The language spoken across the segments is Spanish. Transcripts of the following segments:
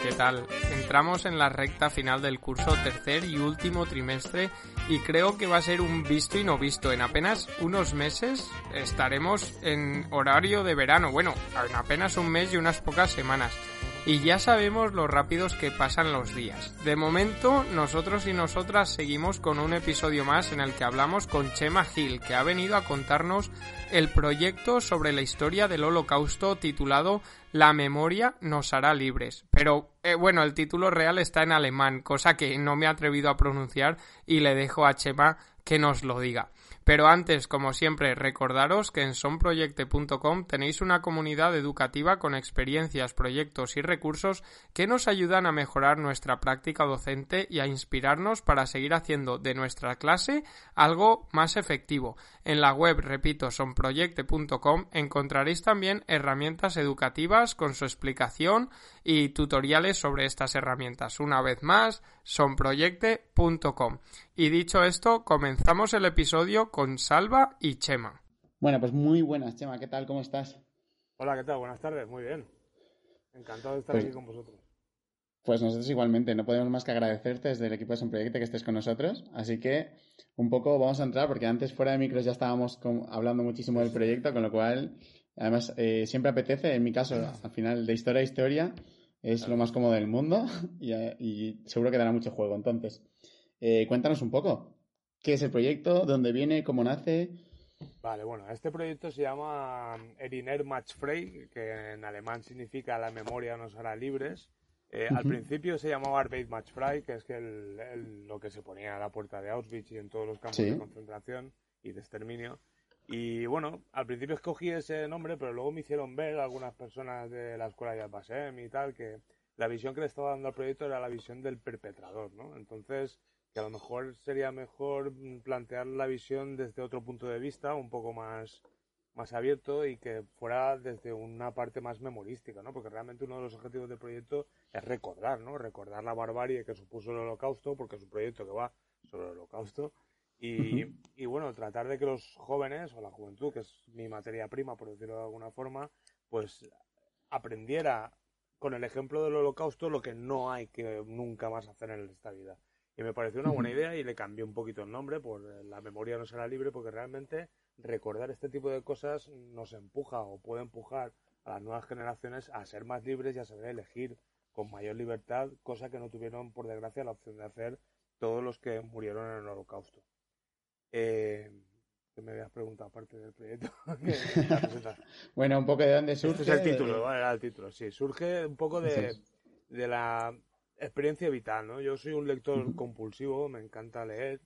¿Qué tal? Entramos en la recta final del curso tercer y último trimestre y creo que va a ser un visto y no visto. En apenas unos meses estaremos en horario de verano, bueno, en apenas un mes y unas pocas semanas. Y ya sabemos lo rápidos que pasan los días. De momento, nosotros y nosotras seguimos con un episodio más en el que hablamos con Chema Gil, que ha venido a contarnos el proyecto sobre la historia del holocausto titulado La memoria nos hará libres. Pero eh, bueno, el título real está en alemán, cosa que no me he atrevido a pronunciar y le dejo a Chema que nos lo diga. Pero antes, como siempre, recordaros que en sonproyecte.com tenéis una comunidad educativa con experiencias, proyectos y recursos que nos ayudan a mejorar nuestra práctica docente y a inspirarnos para seguir haciendo de nuestra clase algo más efectivo. En la web, repito, sonproyecte.com encontraréis también herramientas educativas con su explicación y tutoriales sobre estas herramientas. Una vez más, sonproyecte.com. Y dicho esto, comenzamos el episodio con Salva y Chema. Bueno, pues muy buenas, Chema. ¿Qué tal? ¿Cómo estás? Hola, ¿qué tal? Buenas tardes. Muy bien. Encantado de estar Pues- aquí con vosotros. Pues nosotros igualmente, no podemos más que agradecerte desde el equipo de Son Proyecto que estés con nosotros. Así que un poco vamos a entrar, porque antes fuera de micros ya estábamos con- hablando muchísimo del proyecto, con lo cual, además, eh, siempre apetece, en mi caso, al final, de historia a historia, es lo más cómodo del mundo y, eh, y seguro que dará mucho juego. Entonces, eh, cuéntanos un poco, ¿qué es el proyecto? ¿Dónde viene? ¿Cómo nace? Vale, bueno, este proyecto se llama Eriner Matchfrei, que en alemán significa la memoria nos hará libres. Eh, Al principio se llamaba Arbeit Matchfrei, que es que el- el- lo que se ponía a la puerta de Auschwitz y en todos los campos Sí. de concentración y de exterminio. Y bueno, al principio escogí ese nombre, pero luego me hicieron ver algunas personas de la escuela de Yad Vashem y tal que la visión que le estaba dando al proyecto era la visión del perpetrador, ¿no? Entonces, que a lo mejor sería mejor mm, plantear la visión desde otro punto de vista, un poco más, más abierto y que fuera desde una parte más memorística, ¿no? Porque realmente uno de los objetivos del proyecto es recordar, ¿no? Recordar la barbarie que supuso el holocausto, porque es un proyecto que va sobre el holocausto. Y, y bueno, tratar de que los jóvenes o la juventud, que es mi materia prima, por decirlo de alguna forma, pues aprendiera con el ejemplo del holocausto lo que no hay que nunca más hacer en esta vida. Y me pareció una buena idea y le cambié un poquito el nombre por eh, La memoria no será libre, porque realmente recordar este tipo de cosas nos empuja o puede empujar a las nuevas generaciones a ser más libres y a saber elegir con mayor libertad, cosa que no tuvieron, por desgracia, la opción de hacer todos los que murieron en el holocausto. Eh, ¿Qué me habías preguntado aparte del proyecto? Que-. Bueno, un poco de dónde surge. Este es el de- título, ¿vale? Era el título, sí. Surge un poco de, de la experiencia vital, ¿no? Yo soy un lector compulsivo, me encanta leer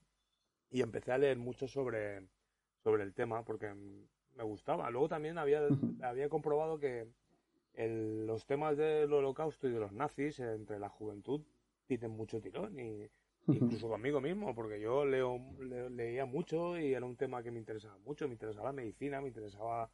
y empecé a leer mucho sobre, sobre el tema porque me gustaba. Luego también había, había comprobado que el- los temas del holocausto y de los nazis entre la juventud tienen mucho tirón y incluso conmigo mismo, porque yo leo, le- leía mucho y era un tema que me interesaba mucho, me interesaba la medicina, me interesaba,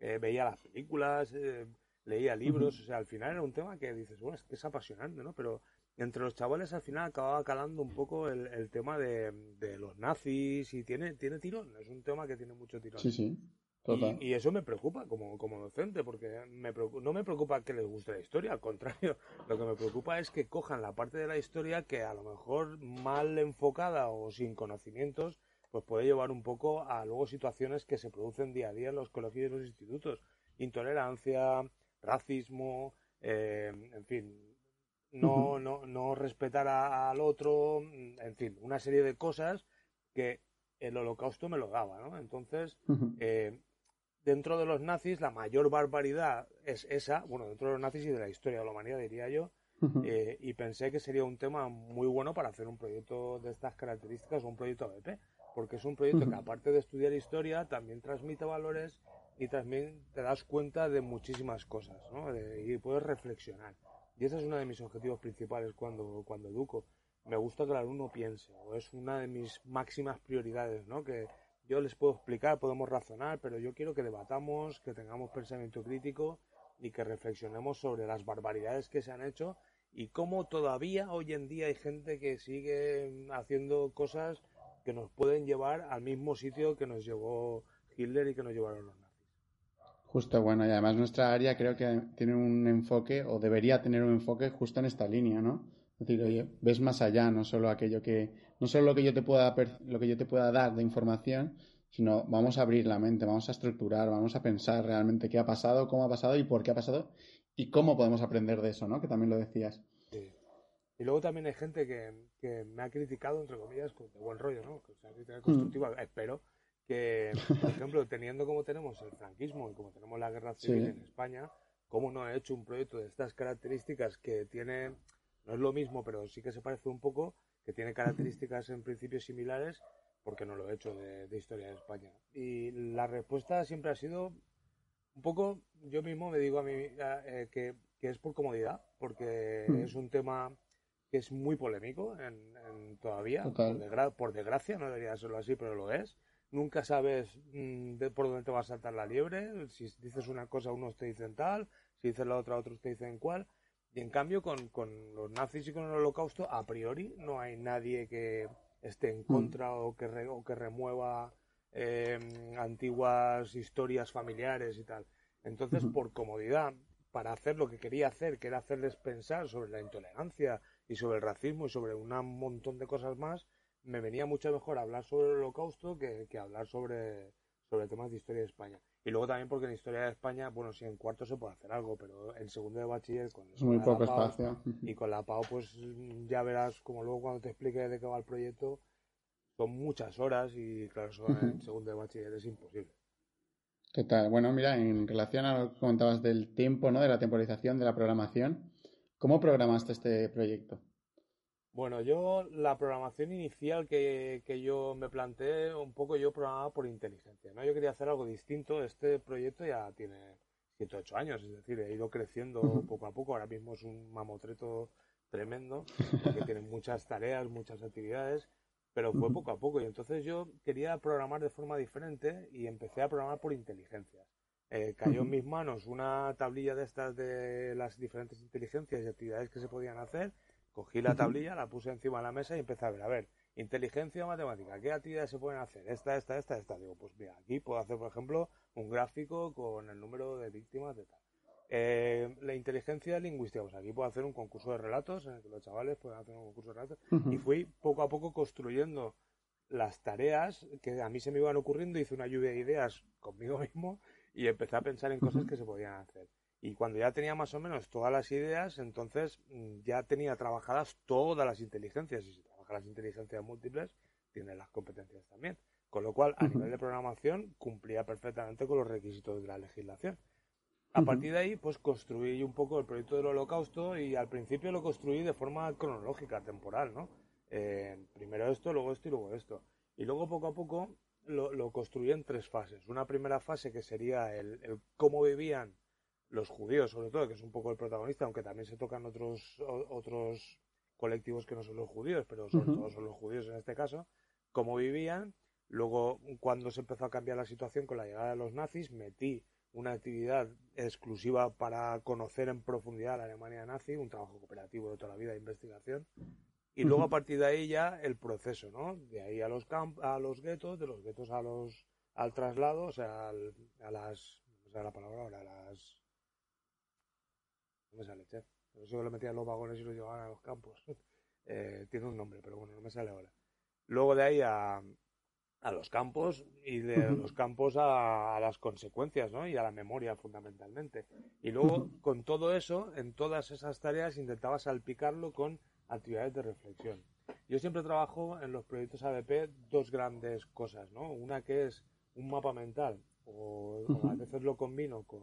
eh, veía las películas, eh, leía libros, o sea, al final era un tema que dices, bueno, es que es apasionante, ¿no? Pero entre los chavales al final acababa calando un poco el, el tema de, de los nazis y tiene, tiene tirón, es un tema que tiene mucho tirón. Sí, sí, total. Y, y eso me preocupa como, como docente, porque me preocu- no me preocupa que les guste la historia, al contrario, lo que me preocupa es que cojan la parte de la historia que a lo mejor mal enfocada o sin conocimientos, pues puede llevar un poco a luego situaciones que se producen día a día en los colegios y los institutos. Intolerancia, racismo, eh, en fin, no, no, no respetar a- al otro, en fin, una serie de cosas que el holocausto me lo daba, ¿no? Entonces, eh, dentro de los nazis la mayor barbaridad es esa, bueno, dentro de los nazis y de la historia de la humanidad diría yo, eh, y pensé que sería un tema muy bueno para hacer un proyecto de estas características, un proyecto ABP, porque es un proyecto que aparte de estudiar historia también transmite valores y también te das cuenta de muchísimas cosas, ¿no? De- y puedes reflexionar. Y ese es uno de mis objetivos principales cuando, cuando educo. Me gusta que el alumno piense, es una de mis máximas prioridades, ¿no? Que yo les puedo explicar, podemos razonar, pero yo quiero que debatamos, que tengamos pensamiento crítico y que reflexionemos sobre las barbaridades que se han hecho y cómo todavía hoy en día hay gente que sigue haciendo cosas que nos pueden llevar al mismo sitio que nos llevó Hitler y que nos llevaron los. Justo, bueno, y además nuestra área creo que tiene un enfoque, o debería tener un enfoque justo en esta línea, ¿no? Es decir, oye, ves más allá, no solo aquello que, no solo lo que yo te pueda, lo que yo te pueda dar de información, sino vamos a abrir la mente, vamos a estructurar, vamos a pensar realmente qué ha pasado, cómo ha pasado y por qué ha pasado y cómo podemos aprender de eso, ¿no? Que también lo decías. Sí. Y luego también hay gente que, que, me ha criticado, entre comillas, de buen rollo, ¿no? Que sea crítica constructiva, mm. espero que, por ejemplo, teniendo como tenemos el franquismo y como tenemos la guerra civil en España, ¿cómo no he hecho un proyecto de estas características que tiene, no es lo mismo, pero sí que se parece un poco, que tiene características en principio similares, porque no lo he hecho de, historia de España? Y la respuesta siempre ha sido un poco, yo mismo me digo a mí eh, que, que, es por comodidad, porque mm. es un tema que es muy polémico en, todavía, por, desgracia, no debería serlo así, pero lo es. Nunca sabes mm, de por dónde te va a saltar la liebre. Si dices una cosa, unos te dicen tal, si dices la otra, otros te dicen cuál. Y en cambio, con, con los nazis y con el holocausto, a priori no hay nadie que esté en mm. contra o, que o que remueva em, antiguas historias familiares y tal. Entonces, por comodidad, para hacer lo que quería hacer, que era hacerles pensar sobre la intolerancia y sobre el racismo y sobre un montón de cosas más, me venía mucho mejor hablar sobre el holocausto que, hablar sobre, sobre temas de historia de España. Y luego también porque en historia de España, bueno, sí, en cuarto se puede hacer algo, pero en segundo de bachiller con muy poco espacio. Y con la PAO, pues ya verás, como luego cuando te explique de qué va el proyecto, son muchas horas y claro, eso en segundo de bachiller es imposible. ¿Qué tal? Bueno, mira, en relación a lo que comentabas del tiempo, ¿no? De la temporización, de la programación, ¿Cómo programaste este proyecto? Bueno, yo la programación inicial que, yo me planteé, un poco yo programaba por inteligencia, ¿no? Yo quería hacer algo distinto. Este proyecto ya tiene 108 años, es decir, he ido creciendo poco a poco. Ahora mismo es un mamotreto tremendo, que tiene muchas tareas, muchas actividades, pero fue poco a poco. Y entonces yo quería programar de forma diferente y empecé a programar por inteligencia. Eh, cayó en mis manos una tablilla de estas de las diferentes inteligencias y actividades que se podían hacer. Cogí la tablilla, la puse encima de la mesa y empecé a ver, a ver, inteligencia matemática, ¿qué actividades se pueden hacer? Esta, esta, esta, esta. Digo, pues mira, aquí puedo hacer, por ejemplo, un gráfico con el número de víctimas de tal. Eh, la inteligencia lingüística, pues aquí puedo hacer un concurso de relatos en el que los chavales pueden hacer un concurso de relatos. Y fui poco a poco construyendo las tareas que a mí se me iban ocurriendo, hice una lluvia de ideas conmigo mismo y empecé a pensar en cosas que se podían hacer. Y cuando ya tenía más o menos todas las ideas, entonces mm, ya tenía trabajadas todas las inteligencias. Y si trabaja las inteligencias múltiples, tiene las competencias también. Con lo cual, a nivel de programación, cumplía perfectamente con los requisitos de la legislación. A partir de ahí, pues construí un poco el proyecto del holocausto y al principio lo construí de forma cronológica, temporal, ¿no? Eh, primero esto, luego esto y luego esto. Y luego poco a poco lo, lo construí en tres fases. Una primera fase que sería el, cómo vivían los judíos, sobre todo, que es un poco el protagonista, aunque también se tocan otros, otros colectivos que no son los judíos, pero sobre todo son los judíos en este caso, cómo vivían. Luego, cuando se empezó a cambiar la situación con la llegada de los nazis, metí una actividad exclusiva para conocer en profundidad la Alemania nazi, un trabajo cooperativo de toda la vida de investigación, y luego a partir de ahí ya el proceso, ¿no? De ahí a los camp a los guetos, de los guetos a los al traslado, o sea, a las no sé la palabra ahora, a las no me sale, che. Por eso lo metían los vagones y los llevaban a los campos. eh, tiene un nombre, pero bueno, no me sale ahora. Luego de ahí a, a los campos y de los campos a, a, las consecuencias, ¿no? Y a la memoria fundamentalmente. Y luego, con todo eso, en todas esas tareas intentaba salpicarlo con actividades de reflexión. Yo siempre trabajo en los proyectos ABP dos grandes cosas, ¿no? Una que es un mapa mental, o, a veces lo combino con,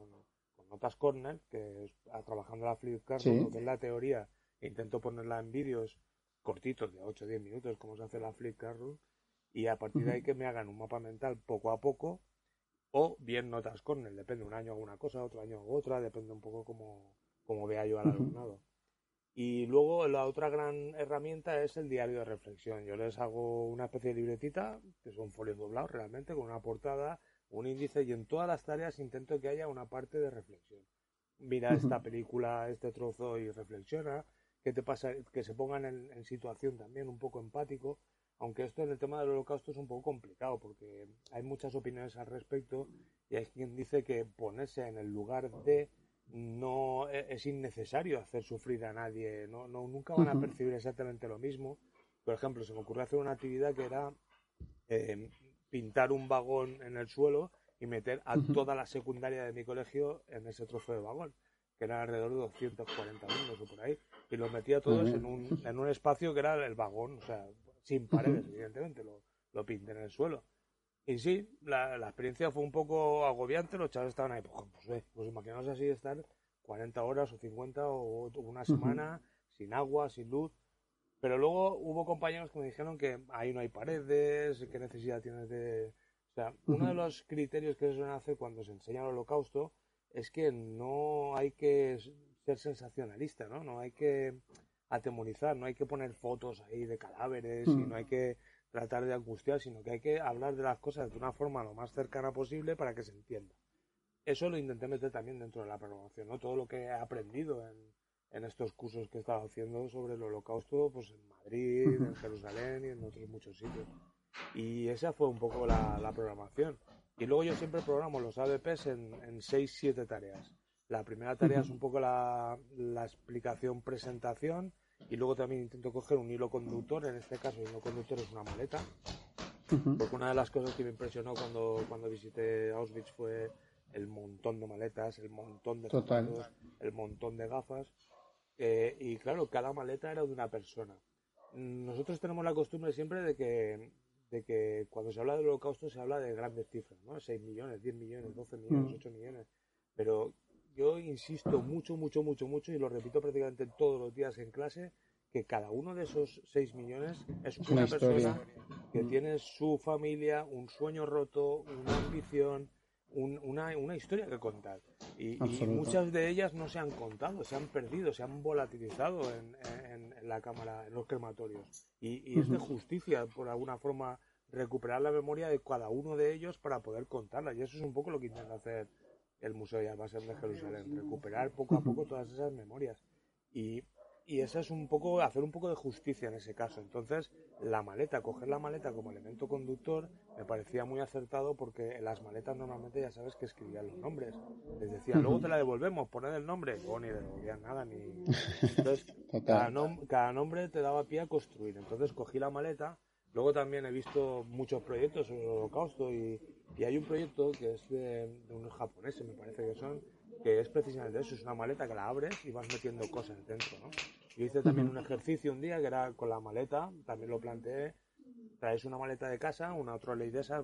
notas corner, que es trabajando la Flipkart, que es la teoría, e intento ponerla en vídeos cortitos de 8 o 10 minutos, como se hace la Flipkart, y a partir de ahí que me hagan un mapa mental poco a poco, o bien notas corner, depende, un año hago una cosa, otro año hago otra, depende un poco como, como vea yo al alumnado. Y luego la otra gran herramienta es el diario de reflexión. Yo les hago una especie de libretita, que son folios doblados realmente, con una portada, un índice, y en todas las tareas intento que haya una parte de reflexión. Mira esta película, este trozo y reflexiona. ¿Qué te pasa? Que se pongan en, en situación también, un poco empático. Aunque esto en el tema del holocausto es un poco complicado, porque hay muchas opiniones al respecto, y hay quien dice que ponerse en el lugar de no e, es innecesario hacer sufrir a nadie, no, no nunca van a percibir exactamente lo mismo. Por ejemplo, se me ocurrió hacer una actividad que era eh, pintar un vagón en el suelo y meter a toda la secundaria de mi colegio en ese trozo de vagón, que era alrededor de 240 alumnos o por ahí, y los metía todos en un, en un espacio que era el vagón, o sea, sin paredes, evidentemente, lo, lo pinté en el suelo. Y sí, la, la, experiencia fue un poco agobiante, los chavales estaban ahí, pues, pues, pues imaginaos así estar 40 horas o 50 o una semana sin agua, sin luz. Pero luego hubo compañeros que me dijeron que ahí no hay paredes, qué necesidad tienes de... O sea, uno de los criterios que se suelen hacer cuando se enseña el holocausto es que no hay que ser sensacionalista, ¿no? No hay que atemorizar, no hay que poner fotos ahí de cadáveres y no hay que tratar de angustiar, sino que hay que hablar de las cosas de una forma lo más cercana posible para que se entienda. Eso lo intenté meter también dentro de la programación, ¿no? Todo lo que he aprendido en, en estos cursos que he estado haciendo sobre el holocausto, pues en Madrid, en Jerusalén y en otros muchos sitios. Y esa fue un poco la, la programación. Y luego yo siempre programo los ABPs en, en 6-7 tareas. La primera tarea es un poco la, la explicación, presentación, y luego también intento coger un hilo conductor, en este caso el hilo conductor es una maleta, porque una de las cosas que me impresionó cuando, cuando visité Auschwitz fue el montón de maletas, el montón de zapatos, el montón de gafas, eh, y claro, cada maleta era de una persona. Nosotros tenemos la costumbre siempre de que, de que cuando se habla del holocausto se habla de grandes cifras, ¿no? 6 millones, 10 millones, 12 millones, 8 millones, pero yo insisto mucho, mucho, mucho, mucho, y lo repito prácticamente todos los días en clase, que cada uno de esos 6 millones es una, una persona que tiene su familia, un sueño roto, una ambición, un, una, una, historia que contar. Y, y, muchas de ellas no se han contado, se han perdido, se han volatilizado en, en, en la cámara, en los crematorios. Y, y es de justicia, por alguna forma, recuperar la memoria de cada uno de ellos para poder contarla. Y eso es un poco lo que intenta hacer el Museo de Almacén de Jerusalén, recuperar poco a poco todas esas memorias. Y, y eso es un poco, hacer un poco de justicia en ese caso. Entonces, la maleta, coger la maleta como elemento conductor, me parecía muy acertado porque en las maletas normalmente ya sabes que escribían los nombres. Les decía, luego te la devolvemos, poned el nombre. O ni devolvían nada, ni. Entonces, cada, nom cada nombre te daba pie a construir. Entonces, cogí la maleta. Luego también he visto muchos proyectos sobre el holocausto y, y hay un proyecto que es de, de, unos japoneses, me parece que son, que es precisamente eso, es una maleta que la abres y vas metiendo cosas dentro, ¿no? Yo hice también un ejercicio un día que era con la maleta, también lo planteé, traes una maleta de casa, una otra ley de esas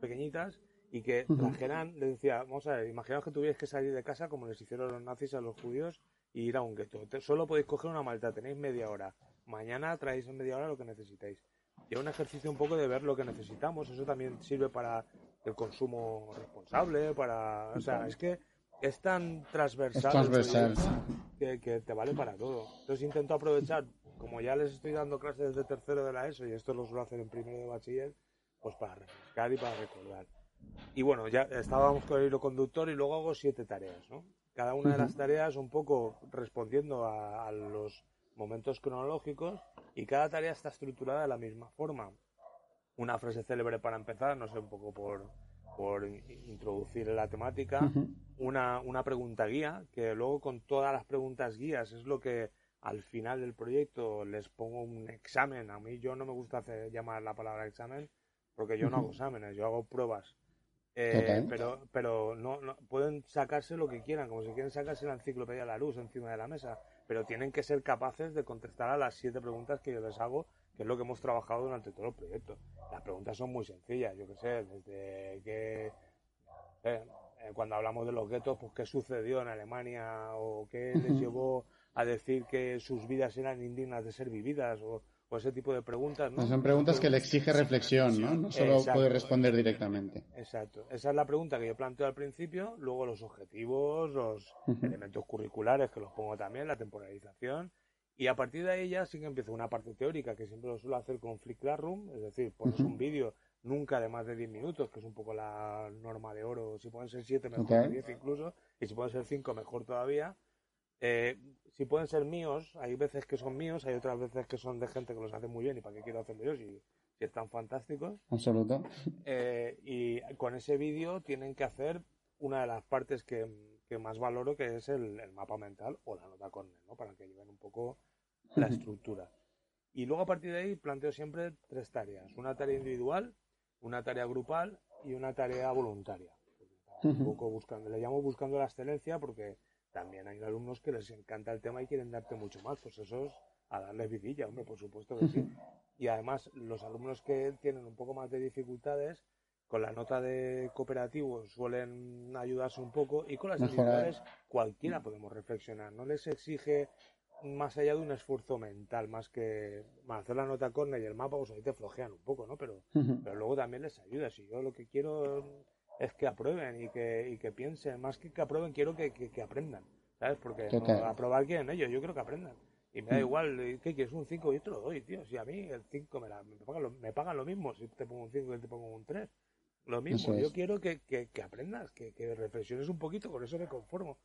pequeñitas, y que trajeran, le decía, vamos a ver, imaginaos que tuvierais que salir de casa como les hicieron los nazis a los judíos y ir a un gueto. Solo podéis coger una maleta, tenéis media hora. Mañana traéis en media hora lo que necesitéis. Y un ejercicio un poco de ver lo que necesitamos. Eso también sirve para el consumo responsable, para... O sea, es que es tan transversal, es transversal. Que, que, te vale para todo. Entonces intento aprovechar, como ya les estoy dando clases desde tercero de la ESO y esto lo suelo hacer en primero de bachiller, pues para refrescar y para recordar. Y bueno, ya estábamos con el hilo conductor y luego hago siete tareas, ¿no? Cada una de las tareas un poco respondiendo a, a los momentos cronológicos y cada tarea está estructurada de la misma forma. Una frase célebre para empezar, no sé, un poco por, por introducir la temática, uh -huh. una, una pregunta guía, que luego con todas las preguntas guías es lo que al final del proyecto les pongo un examen. A mí yo no me gusta hacer, llamar la palabra examen porque yo uh -huh. no hago exámenes, yo hago pruebas. Eh, pero pero no, no, pueden sacarse lo que quieran, como si quieren sacarse la enciclopedia de la luz encima de la mesa, pero tienen que ser capaces de contestar a las siete preguntas que yo les hago, que es lo que hemos trabajado durante todo el proyecto. Las preguntas son muy sencillas, yo que sé, desde que eh, cuando hablamos de los guetos, pues qué sucedió en Alemania o qué les llevó a decir que sus vidas eran indignas de ser vividas o, ese tipo de preguntas. ¿no? Son preguntas que le exige reflexión, ¿no? No solo puede responder directamente. Exacto. Esa es la pregunta que yo planteo al principio, luego los objetivos, los elementos curriculares que los pongo también, la temporalización. Y a partir de ahí ya sí que empiezo una parte teórica que siempre lo suelo hacer con Flick Classroom, es decir, pones un vídeo nunca de más de 10 minutos, que es un poco la norma de oro. Si pueden ser 7, mejor que 10 incluso. Y si pueden ser 5, mejor todavía. Eh, si pueden ser míos, hay veces que son míos, hay otras veces que son de gente que los hace muy bien y para qué quiero hacerlo yo si, si están fantásticos. Absoluto. Eh, y con ese vídeo tienen que hacer una de las partes que, más valoro, que es el, mapa mental o la nota Cornell, ¿no? para que lleven un poco la estructura. Y luego a partir de ahí planteo siempre tres tareas. Una tarea individual, una tarea grupal y una tarea voluntaria. Un poco buscando, le llamo buscando la excelencia porque también hay alumnos que les encanta el tema y quieren darte mucho más, pues eso es a darles vidilla, hombre, por supuesto que sí. Y además, los alumnos que tienen un poco más de dificultades, con la nota de cooperativo suelen ayudarse un poco y con las individuales cualquiera podemos reflexionar, no les exige más allá de un esfuerzo mental, más que hacer la nota con y el mapa, pues ahí te flojean un poco, ¿no? Pero, pero luego también les ayuda. Si yo lo que quiero es que aprueben y que, y que piensen, más que que aprueben, quiero que, que, aprendan, ¿sabes? Porque no, aprobar quieren ellos, yo quiero que aprendan. Y me da mm. igual, ¿qué quieres? Un 5 y te lo doy, tío. Si a mí el 5 me, me, pagan lo, me pagan lo mismo si te pongo un 5 y te pongo un 3. Lo mismo, yo quiero que, que, que aprendas, que, que reflexiones un poquito, con eso me conformo.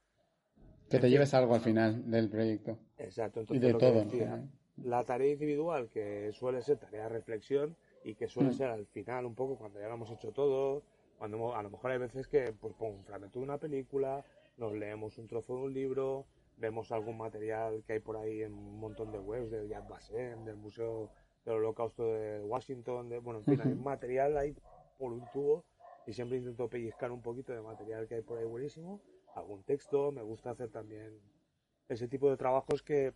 Que te lleves algo al final del proyecto. Exacto, entonces y de todo. la tarea individual, que suele ser tarea de reflexión y que suele mm. ser al final un poco cuando ya lo hemos hecho todo, cuando a lo mejor hay veces que pues pongo un fragmento de una película, nos leemos un trozo de un libro, vemos algún material que hay por ahí en un montón de webs del Yad Vashem, del Museo del Holocausto de Washington, de, bueno, en fin, hay material ahí por un tubo y siempre intento pellizcar un poquito de material que hay por ahí buenísimo algún texto, me gusta hacer también ese tipo de trabajos que,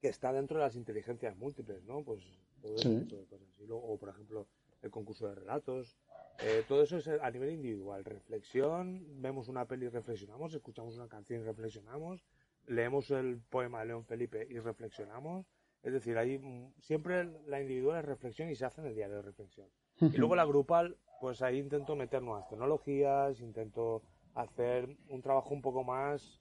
que está dentro de las inteligencias múltiples, ¿no? Pues todo ese tipo de cosas. o, por ejemplo, el concurso de relatos. Eh, todo eso es a nivel individual. Reflexión, vemos una peli y reflexionamos, escuchamos una canción y reflexionamos, leemos el poema de León Felipe y reflexionamos. Es decir, ahí mm, siempre la individual es reflexión y se hace en el diario de reflexión. Y luego la grupal, pues ahí intento meter nuevas tecnologías, intento hacer un trabajo un poco más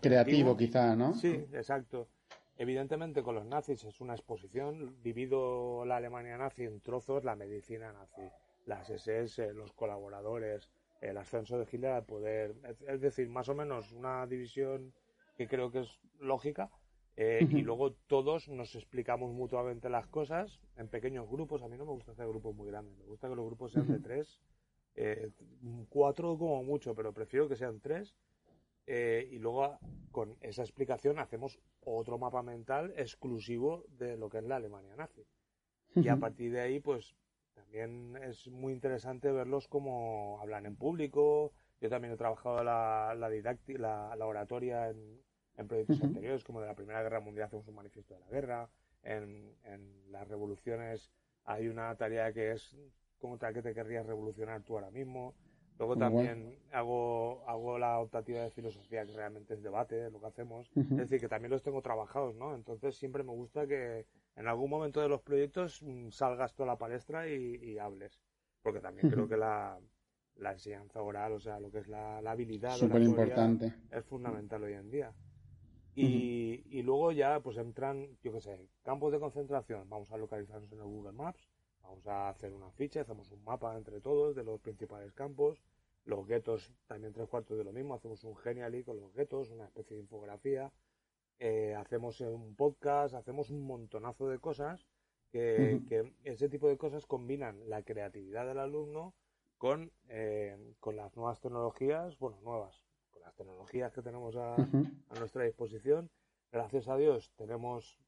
creativo quizá, ¿no? Sí, exacto. Evidentemente con los nazis es una exposición, divido la Alemania nazi en trozos, la medicina nazi, las SS, los colaboradores, el ascenso de Hitler al poder, es decir, más o menos una división que creo que es lógica, eh, y luego todos nos explicamos mutuamente las cosas en pequeños grupos. A mí no me gusta hacer grupos muy grandes, me gusta que los grupos sean de tres eh, cuatro como mucho, pero prefiero que sean tres. Eh, y luego con esa explicación hacemos otro mapa mental exclusivo de lo que es la Alemania nazi. Y a partir de ahí, pues también es muy interesante verlos cómo hablan en público. Yo también he trabajado la, la, la, oratoria en, proyectos anteriores, como de la Primera Guerra Mundial hacemos un manifiesto de la guerra. En, en las revoluciones hay una tarea que es tal que te querrías revolucionar tú ahora mismo. Luego también hago, hago la optativa de filosofía, que realmente es debate, lo que hacemos. Es decir, que también los tengo trabajados, ¿no? Entonces siempre me gusta que en algún momento de los proyectos mm, salgas tú a la palestra y, hables. Porque también creo que la, la, enseñanza oral, o sea, lo que es la, la habilidad Súper importante. es fundamental hoy en día. Y, y luego ya pues entran, yo qué sé, campos de concentración. Vamos a localizarnos en el Google Maps Vamos a hacer una ficha, hacemos un mapa entre todos de los principales campos. Los guetos, también tres cuartos de lo mismo, hacemos un Genially con los guetos, una especie de infografía. Eh, hacemos un podcast, hacemos un montonazo de cosas que, ese tipo de cosas combinan la creatividad del alumno con, eh, con las nuevas tecnologías, bueno, nuevas, con las tecnologías que tenemos a, a nuestra disposición. Gracias a Dios tenemos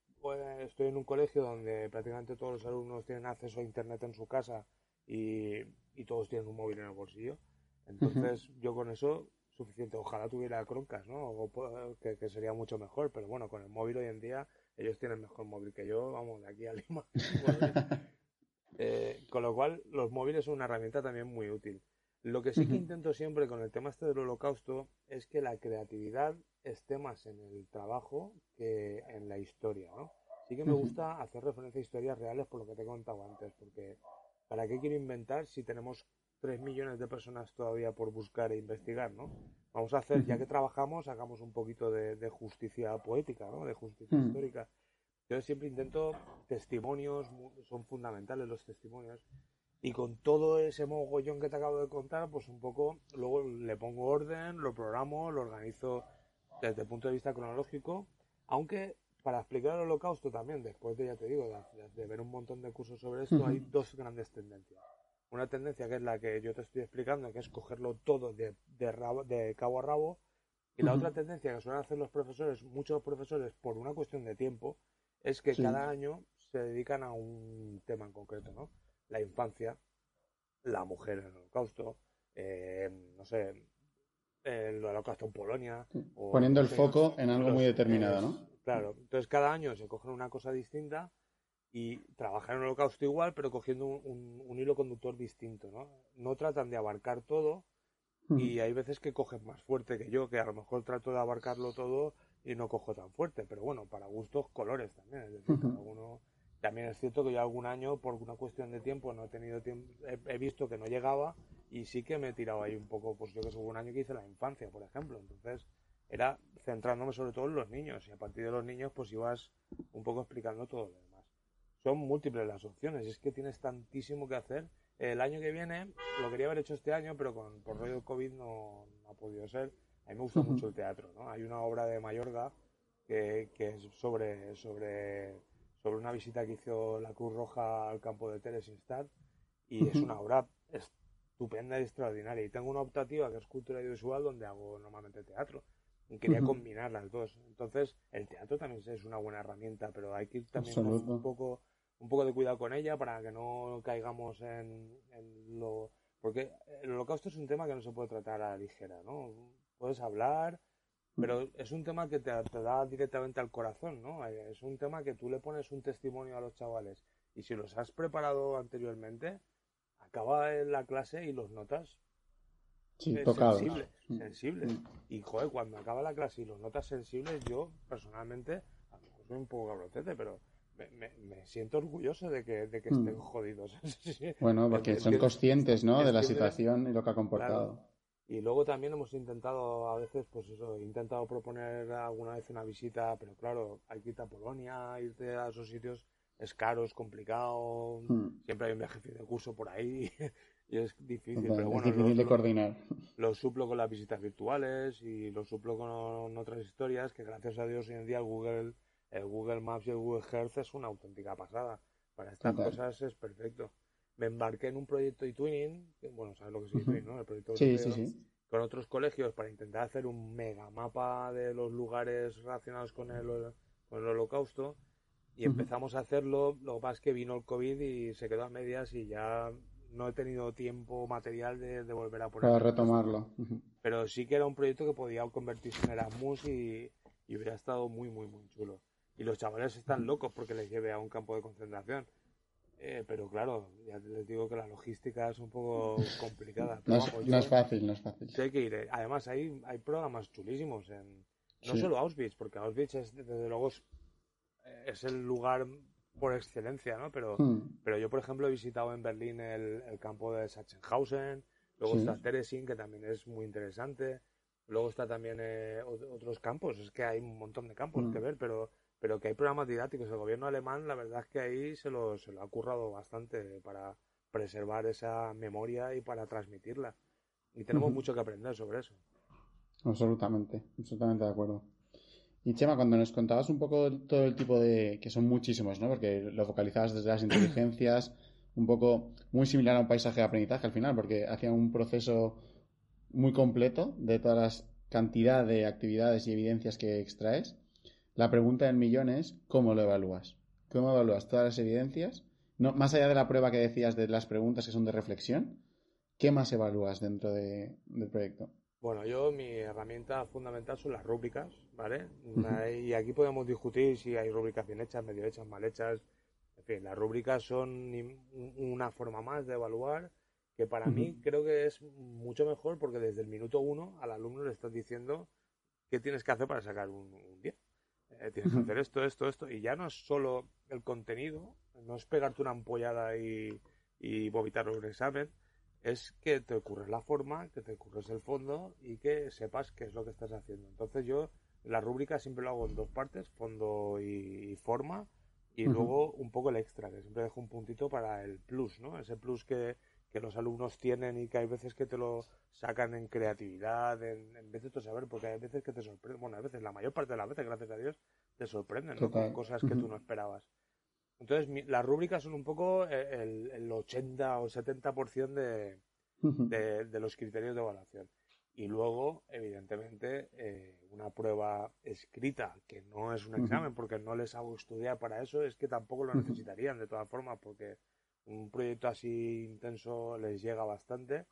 estoy en un colegio donde prácticamente todos los alumnos tienen acceso a Internet en su casa y, todos tienen un móvil en el bolsillo. Entonces, yo con eso, suficiente. Ojalá tuviera croncas, ¿no? que, sería mucho mejor, pero bueno, con el móvil hoy en día, ellos tienen mejor móvil que yo, vamos, de aquí a Lima. Eh, con lo cual, los móviles son una herramienta también muy útil. Lo que sí que intento siempre con el tema este del holocausto es que la creatividad esté más en el trabajo que en la historia, ¿no? Sí que me gusta hacer referencia a historias reales por lo que te he contado antes, porque ¿para qué quiero inventar si tenemos 3 millones de personas todavía por buscar e investigar, ¿no? Vamos a hacer, ya que trabajamos, hagamos un poquito de, justicia poética, ¿no? De justicia histórica. Yo siempre intento testimonios, son fundamentales los testimonios, y con todo ese mogollón que te acabo de contar, pues un poco, luego le pongo orden, lo programo, lo organizo desde el punto de vista cronológico, aunque para explicar el holocausto también, después de, ya te digo, de, ver un montón de cursos sobre esto, hay dos grandes tendencias. Una tendencia que es la que yo te estoy explicando, que es cogerlo todo de, de, cabo a rabo, y la otra tendencia que suelen hacer los profesores, muchos profesores, por una cuestión de tiempo, es que cada año se dedican a un tema en concreto, ¿no? La infancia, la mujer en el holocausto, eh, no sé, el holocausto en Polonia. Poniendo el foco en algo muy determinado, ¿no? Claro, entonces cada año se cogen una cosa distinta y trabajan en el holocausto igual, pero cogiendo un, hilo conductor distinto, ¿no? No tratan de abarcar todo y hay veces que cogen más fuerte que yo, que a lo mejor trato de abarcarlo todo y no cojo tan fuerte, pero bueno, para gustos colores también, es decir, también es cierto que yo algún año, por una cuestión de tiempo, no he tenido tiempo, he, visto que no llegaba y sí que me he tirado ahí un poco, pues yo que sé, hubo un año que hice la infancia, por ejemplo, entonces era centrándome sobre todo en los niños y a partir de los niños pues ibas un poco explicando todo lo demás. Son múltiples las opciones, es que tienes tantísimo que hacer. El año que viene, lo quería haber hecho este año, pero con, por rollo COVID no, ha podido ser. A mí me gusta mucho el teatro, ¿no? Hay una obra de Mayorga que, que es sobre, sobre, sobre una visita que hizo la Cruz Roja al campo de Teresinstad y es una obra estupenda y extraordinaria. Y tengo una optativa que es cultura audiovisual donde hago normalmente teatro quería combinar las dos. Entonces, el teatro también es una buena herramienta, pero hay que ir también con un poco, un poco de cuidado con ella para que no caigamos en, lo... Porque el holocausto es un tema que no se puede tratar a la ligera, ¿no? Puedes hablar, pero es un tema que te, da directamente al corazón, ¿no? Es un tema que tú le pones un testimonio a los chavales y si los has preparado anteriormente, acaba en la clase y los notas Sí, sensible, mm. sensible. Mm. Y joder, cuando acaba la clase y los notas sensibles, yo personalmente, a lo mejor soy un poco cabrotete, pero me, me, siento orgulloso de que, de que mm. estén jodidos. bueno, porque son conscientes, ¿no? De la situación y lo que ha comportado. Y luego también hemos intentado, a veces, pues eso, he intentado proponer alguna vez una visita, pero claro, hay que ir a Polonia, irte a esos sitios es caro, es complicado, siempre hay un viaje de curso por ahí y es difícil, pero bueno. Es difícil de coordinar. Lo suplo con las visitas virtuales y lo suplo con otras historias que gracias a Dios hoy en día el Google, el Google Maps y el Google Earth es una auténtica pasada. Para estas cosas es perfecto. Me embarqué en un proyecto de twinning, bueno, sabes lo que es e-twinning, ¿no? El proyecto sí, sí, sí. Con otros colegios para intentar hacer un mega mapa de los lugares relacionados con el, con el holocausto y empezamos a hacerlo. Lo que pasa es que vino el COVID y se quedó a medias y ya no he tenido tiempo material de, volver a poner. Para retomarlo. Pero sí que era un proyecto que podía convertirse en Erasmus y, y hubiera estado muy, muy, muy chulo. Y los chavales están locos porque les lleve a un campo de concentración. Eh, pero claro, ya les digo que la logística es un poco complicada. no, es, fácil, no es fácil. hay que ir. Además, hay, hay programas chulísimos. En, no solo Auschwitz, porque Auschwitz es, desde luego es el lugar por excelencia, ¿no? Pero, hmm. pero yo, por ejemplo, he visitado en Berlín el, campo de Sachsenhausen, luego está Teresin, que también es muy interesante, luego está también eh, otros campos, es que hay un montón de campos hmm. que ver, pero, pero que hay programas didácticos. El gobierno alemán, la verdad es que ahí se lo, se lo ha currado bastante para preservar esa memoria y para transmitirla. Y tenemos mucho que aprender sobre eso. Absolutamente, absolutamente de acuerdo. Y Chema, cuando nos contabas un poco todo el tipo de. que son muchísimos, ¿no? Porque lo focalizabas desde las inteligencias, un poco muy similar a un paisaje de aprendizaje al final, porque hacía un proceso muy completo de todas las cantidad de actividades y evidencias que extraes. La pregunta en millones, ¿cómo lo evalúas? ¿Cómo evalúas todas las evidencias? No, más allá de la prueba que decías de las preguntas que son de reflexión, ¿qué más evalúas dentro del proyecto? Bueno, yo mi herramienta fundamental son las rúbricas, ¿vale? Y aquí podemos discutir si hay rúbricas bien hechas, medio hechas, mal hechas. En fin, las rúbricas son una forma más de evaluar que para mí creo que es mucho mejor porque desde el minuto uno al alumno le estás diciendo qué tienes que hacer para sacar un, 10. Eh, tienes que hacer esto, esto, esto, y ya no es solo el contenido, no es pegarte una ampollada y, y vomitar un examen, es que te ocurres la forma, que te ocurres el fondo y que sepas qué es lo que estás haciendo. Entonces yo la rúbrica siempre lo hago en dos partes, fondo y, forma, y luego un poco el extra, que siempre dejo un puntito para el plus, ¿no? Ese plus que, que los alumnos tienen y que hay veces que te lo sacan en creatividad, en, en vez de saber, porque hay veces que te sorprenden, bueno, a veces, la mayor parte de las veces, gracias a Dios, te sorprenden, ¿no? Con cosas que tú no esperabas. Entonces, las rúbricas son un poco eh, el, el 80 o 70% de, de, de los criterios de evaluación. Y luego, evidentemente, eh, una prueba escrita, que no es un examen, porque no les hago estudiar para eso, es que tampoco lo necesitarían de todas formas, porque un proyecto así intenso les llega bastante,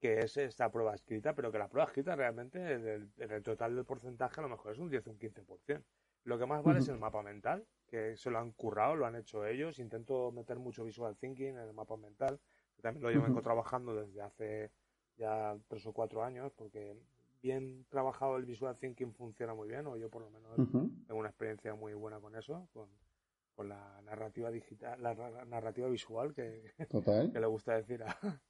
que es esta prueba escrita, pero que la prueba escrita realmente, en el, total del porcentaje, a lo mejor es un 10 o un 15%. Lo que más vale es el mapa mental, que se lo han currado, lo han hecho ellos. Intento meter mucho visual thinking en el mapa mental, que también lo llevo trabajando desde hace ya tres o cuatro años, porque bien trabajado el visual thinking funciona muy bien, o yo por lo menos tengo una experiencia muy buena con eso, con, con la narrativa digital, la, narrativa visual que, que le gusta decir a,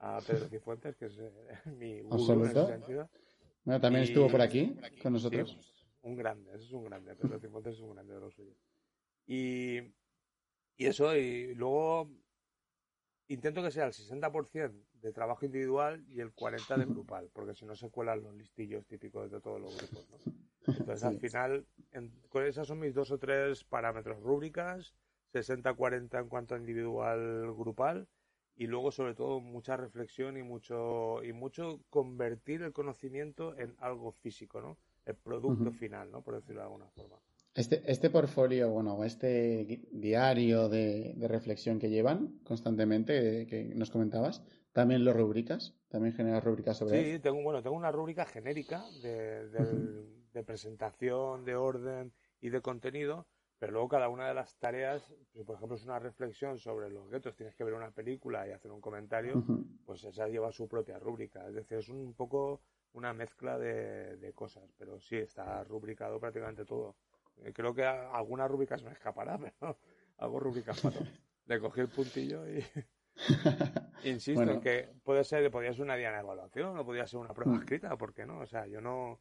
a Pedro Cifuentes, que es eh, mi gurú en ese sentido. Bueno, también estuvo por aquí con nosotros. un grande, eso es un grande, Pedro Cifuentes es un grande de los suyos. Y, y eso, y luego intento que sea el 60% de trabajo individual y el 40% de grupal, porque si no se cuelan los listillos típicos de todos los grupos. Entonces, al final, en, esas son mis dos o tres parámetros rúbricas, 60-40 en cuanto a individual grupal, y luego, sobre todo, mucha reflexión y mucho, y mucho convertir el conocimiento en algo físico, ¿no? El producto final, ¿no? Por decirlo de alguna forma. Este, este portfolio, bueno, este diario de, reflexión que llevan constantemente, que nos comentabas, ¿también lo rubricas? ¿También generas rúbricas sobre Sí, tengo, bueno, tengo una rúbrica genérica de, de, presentación, de orden y de contenido, pero luego cada una de las tareas, por ejemplo, es una reflexión sobre los guetos, tienes que ver una película y hacer un comentario, pues esa lleva su propia rúbrica. Es decir, es un poco una mezcla de, de cosas, pero sí, está rubricado prácticamente todo. Eh, creo que alguna rúbrica se me escapará, pero hago rúbricas para todo. Le cogí el puntillo y... Insisto en que puede ser, podría ser una diana de evaluación o podría ser una prueba mm. escrita, ¿por qué no? O sea, yo no...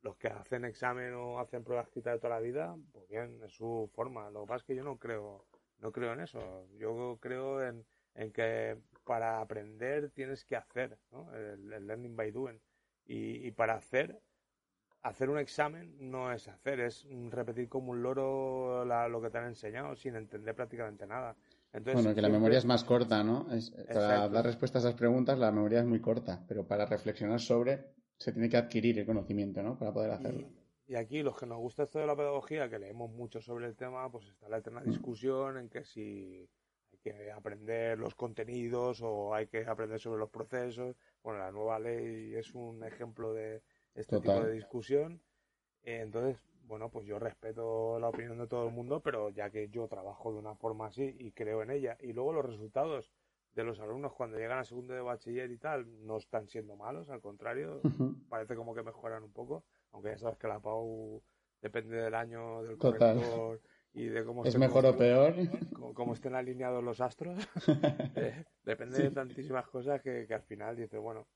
Los que hacen examen o hacen prueba escrita de toda la vida, pues bien, es su forma. Lo que pasa es que yo no creo, no creo en eso. Yo creo en, en que para aprender tienes que hacer, ¿no? El, learning by doing. Y, y para hacer hacer un examen no es hacer, es repetir como un loro lo que te han enseñado sin entender prácticamente nada. Entonces, bueno, que la memoria es más corta, ¿no? para dar respuesta a esas preguntas la memoria es muy corta, pero para reflexionar sobre se tiene que adquirir el conocimiento, ¿no? Para poder hacerlo. Y, aquí los que nos gusta esto de la pedagogía, que leemos mucho sobre el tema, pues está la eterna discusión en que si hay que aprender los contenidos o hay que aprender sobre los procesos. Bueno, la nueva ley es un ejemplo de, este tipo de discusión. Entonces, bueno, pues yo respeto la opinión de todo el mundo, pero ya que yo trabajo de una forma así y creo en ella, y luego los resultados de los alumnos cuando llegan a segundo de bachiller y tal no están siendo malos, al contrario, parece como que mejoran un poco, aunque ya sabes que la PAU depende del año del corrector y de cómo es mejor o peor cómo, estén alineados los astros eh, depende de tantísimas cosas que, que al final dice bueno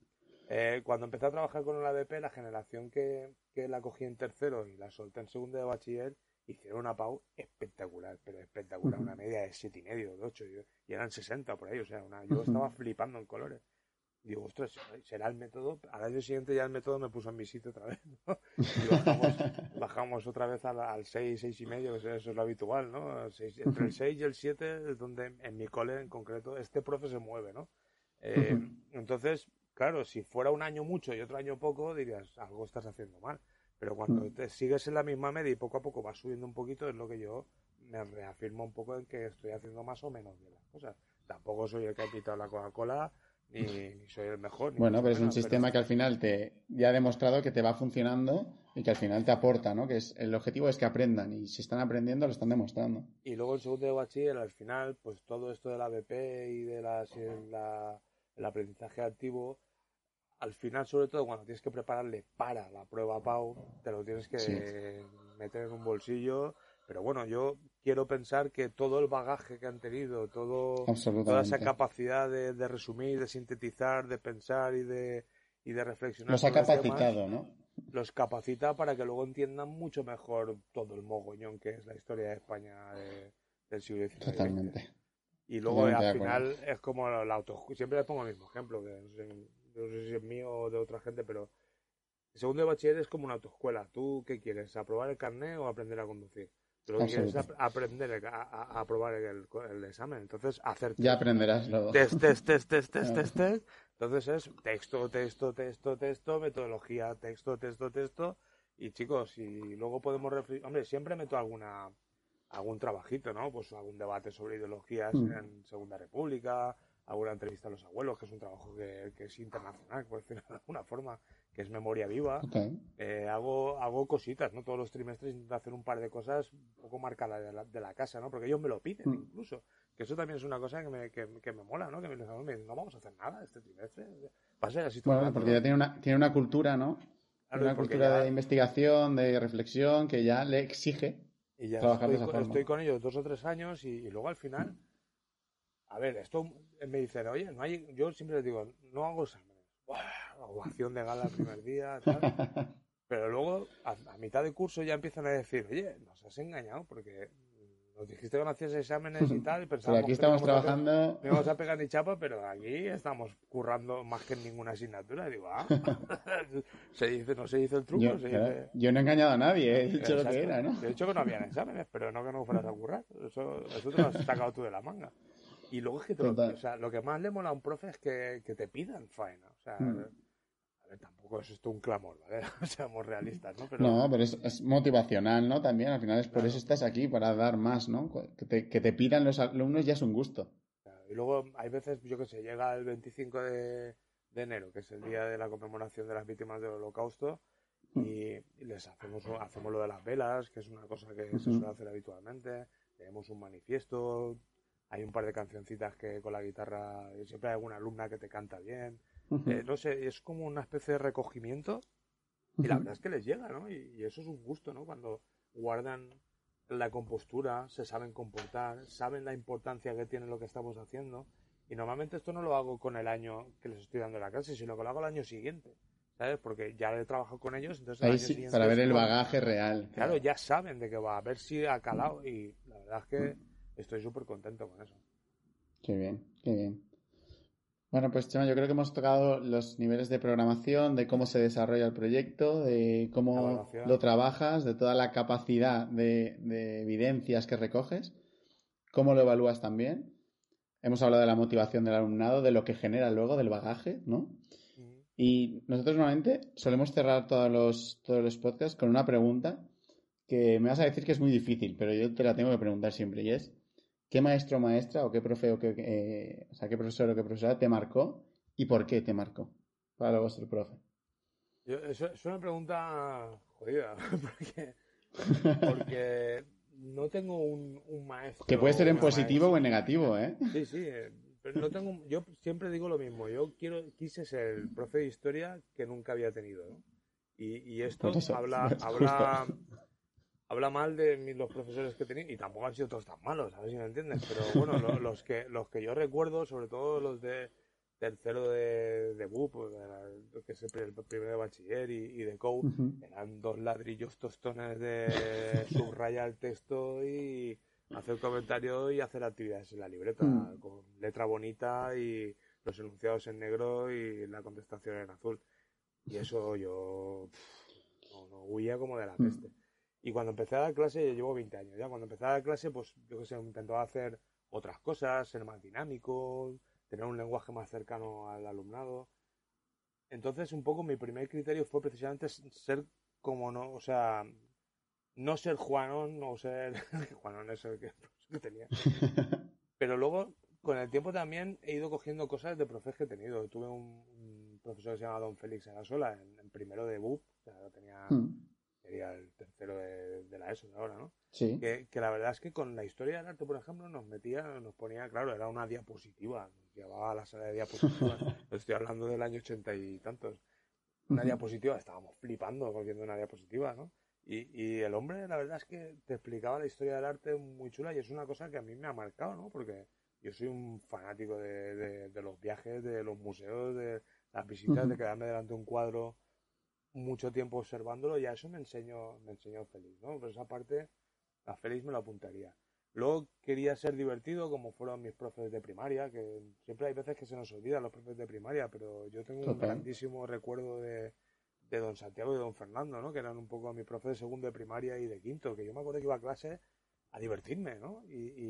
eh, cuando empecé a trabajar con el ADP, la generación que, la cogí en tercero y la solté en segundo de bachiller, hicieron una PAU espectacular, pero espectacular, una media de siete y medio, de ocho, y, eran 60 por ahí, o sea, una, yo estaba flipando en colores. Digo, ostras, será el método. Al año siguiente ya el método me puso en mi sitio otra vez, ¿no? Y bajamos, otra vez al, 6, 6 y medio, que eso es lo habitual, ¿no? entre el 6 y el 7 es donde en mi cole en concreto este profe se mueve, ¿no? Eh, entonces, Claro, si fuera un año mucho y otro año poco, dirías, algo estás haciendo mal. Pero cuando mm. te sigues en la misma media y poco a poco vas subiendo un poquito, es lo que yo me reafirmo un poco en que estoy haciendo más o menos bien las cosas. Tampoco soy el que ha quitado la Coca-Cola, ni, soy el mejor. bueno, pero es un sistema que al final te ya ha demostrado que te va funcionando y que al final te aporta, ¿no? Que es el objetivo es que aprendan y si están aprendiendo lo están demostrando. Y luego el segundo de bachiller, al final, pues todo esto de la BP y de la el aprendizaje activo, al final, sobre todo cuando tienes que prepararle para la prueba PAU, te lo tienes que meter en un bolsillo. Pero bueno, yo quiero pensar que todo el bagaje que han tenido, todo, toda esa capacidad de, resumir, de sintetizar, de pensar y de, y de reflexionar. Los ha capacitado, ¿no? Los capacita para que luego entiendan mucho mejor todo el mogollón que es la historia de España del siglo XIX. Totalmente. Y luego al final es como la auto... Siempre les pongo el mismo ejemplo, que no sé si es mío o de otra gente, pero el segundo de bachiller es como una autoescuela. ¿Tú qué quieres? ¿Aprobar el carnet o aprender a conducir? Tú lo que quieres es aprender a, aprobar el, examen. Entonces, hacer Ya aprenderás luego. Test, test, test, test, test, test, test. Entonces es texto, texto, texto, texto, metodología, texto, texto, texto. Y chicos, y luego podemos Hombre, siempre meto alguna algún trabajito, ¿no? Pues algún debate sobre ideologías mm. en Segunda República, alguna entrevista a los abuelos, que es un trabajo que, es internacional, por decirlo de alguna forma, que es memoria viva. Eh, hago, hago cositas, ¿no? Todos los trimestres intento hacer un par de cosas un poco marcadas de la, casa, ¿no? Porque ellos me lo piden mm. incluso. Que eso también es una cosa que me, que, me mola, ¿no? Que me dicen, no vamos a hacer nada este trimestre. Va a ser así Bueno, porque ya tiene una, tiene una cultura, ¿no? una cultura de investigación, de reflexión, que ya le exige y ya estoy, con, estoy con ellos dos o tres años y luego al final a ver, esto me dicen, oye, no hay, yo siempre les digo, no hago exámenes. ovación de gala el primer día, tal. Pero luego, a, mitad de curso ya empiezan a decir, oye, nos has engañado porque nos dijiste que no hacías exámenes y tal, y pensábamos aquí estamos trabajando. No íbamos a pegar ni chapa, pero aquí estamos currando más que en ninguna asignatura. Y digo, ah, se dice, no se dice el truco. Yo, se dice... yo no he engañado a nadie, he dicho lo que era, ¿no? He dicho que no había exámenes, pero no que no fueras a currar. Eso, eso te lo has sacado tú de la manga. Y luego es que lo, o sea, lo que más le mola a un profe es que, que te pidan faena. O sea, hmm. Tampoco es esto un clamor, ¿vale? Seamos realistas, ¿no? Pero, no, pero es, es, motivacional, ¿no? También, al final es por eso estás aquí, para dar más, ¿no? Que te, que te pidan los alumnos ya es un gusto. Y luego hay veces, yo qué sé, llega el 25 de, de enero, que es el día de la conmemoración de las víctimas del holocausto, hmm. y, les hacemos, hacemos lo de las velas, que es una cosa que se suele hacer habitualmente, tenemos un manifiesto, hay un par de cancioncitas que con la guitarra, siempre hay alguna alumna que te canta bien. Eh, no sé, es como una especie de recogimiento y la verdad es que les llega, ¿no? Y, eso es un gusto, ¿no? Cuando guardan la compostura, se saben comportar, saben la importancia que tiene lo que estamos haciendo. Y normalmente esto no lo hago con el año que les estoy dando la clase, sino que lo hago el año siguiente. ¿Sabes? Porque ya he trabajado con ellos, entonces Ahí sí, para ver el bagaje real. Claro, ya saben de qué va, a ver si ha calado. Y la verdad es que estoy súper contento con eso. Qué bien, qué bien. Bueno, pues Chema, yo creo que hemos tocado los niveles de programación, de cómo se desarrolla el proyecto, de cómo lo trabajas, de toda la capacidad de, evidencias que recoges, cómo lo evalúas también. Hemos hablado de la motivación del alumnado, de lo que genera luego, del bagaje, ¿no? Y nosotros normalmente solemos cerrar todos los, todos los podcasts con una pregunta que me vas a decir que es muy difícil, pero yo te la tengo que preguntar siempre y es, ¿Qué maestro o maestra o qué profe o qué, eh, o sea, qué profesor o qué profesora te marcó y por qué te marcó para vuestro profe? es una pregunta jodida, porque, no tengo un, maestro. Que puede ser en positivo o en negativo, ¿eh? Sí, sí, eh, pero no tengo, yo siempre digo lo mismo, yo quiero, quise ser el profe de historia que nunca había tenido, ¿no? Y, esto habla, habla, habla mal de los profesores que tenía y tampoco han sido todos tan malos, a ver si me entiendes. Pero bueno, los, que los que yo recuerdo, sobre todo los de tercero de, de BUP, que es el primero de bachiller y, de COU, eran dos ladrillos tostones de subrayar el texto y hacer comentario y hacer actividades en la libreta, mm. con letra bonita y los enunciados en negro y la contestación en azul. Y eso yo no, huía como de la mm. peste. Y cuando empecé a dar clase, yo llevo 20 años ya, cuando empecé a dar clase, pues yo que sé, intentaba hacer otras cosas, ser más dinámico, tener un lenguaje más cercano al alumnado. Entonces, un poco mi primer criterio fue precisamente ser como no, o sea, no ser Juanón o ser. Juanón es el que, tenía. Pero luego, con el tiempo también he ido cogiendo cosas de profes que he tenido. Tuve un, profesor que se llama Don Félix Arasola en, en primero de BUP, o sea, lo tenía. Hmm sería el tercero de, de la ESO de ahora, ¿no? Sí. Que, que la verdad es que con la historia del arte, por ejemplo, nos metía, nos ponía, claro, era una diapositiva, nos llevaba a la sala de diapositivas. Estoy hablando del año ochenta y tantos. Una diapositiva, estábamos flipando viendo una diapositiva, ¿no? Y, y el hombre, la verdad es que te explicaba la historia del arte muy chula y es una cosa que a mí me ha marcado, ¿no? Porque yo soy un fanático de, de- de los viajes, de los museos, de las visitas, de quedarme delante de un cuadro mucho tiempo observándolo y a eso me enseñó, me enseñó Félix, ¿no? Pero esa parte, a Félix me lo apuntaría. Luego quería ser divertido como fueron mis profes de primaria, que siempre hay veces que se nos olvidan los profes de primaria, pero yo tengo un grandísimo recuerdo de, de don Santiago y don Fernando, ¿no? Que eran un poco mis profes de segundo de primaria y de quinto, que yo me acuerdo que iba a clase a divertirme, ¿no? Y,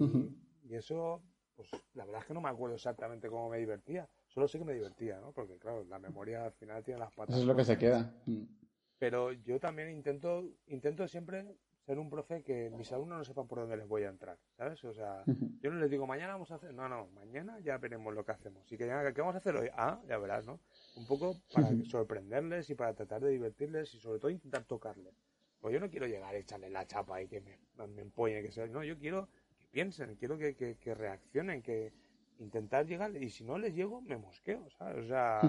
y eso, pues la verdad es que no me acuerdo exactamente cómo me divertía, solo sé que me divertía, ¿no? Porque claro, la memoria al final tiene las patas. Eso es lo que se queda. Mm. Pero yo también intento, intento siempre ser un profe que mis alumnos no sepan por dónde les voy a entrar, ¿sabes? O sea, yo no les digo, mañana vamos a hacer, no, no, mañana ya veremos lo que hacemos. Y que ya, ¿qué vamos a hacer hoy? Ah, ya verás, ¿no? Un poco para sorprenderles y para tratar de divertirles y sobre todo intentar tocarles. Pues yo no quiero llegar a echarles la chapa y que me, me que sea, no, yo quiero que piensen, quiero que, que, que reaccionen, que intentar llegar y si no les llego, me mosqueo, ¿sabes? O sea,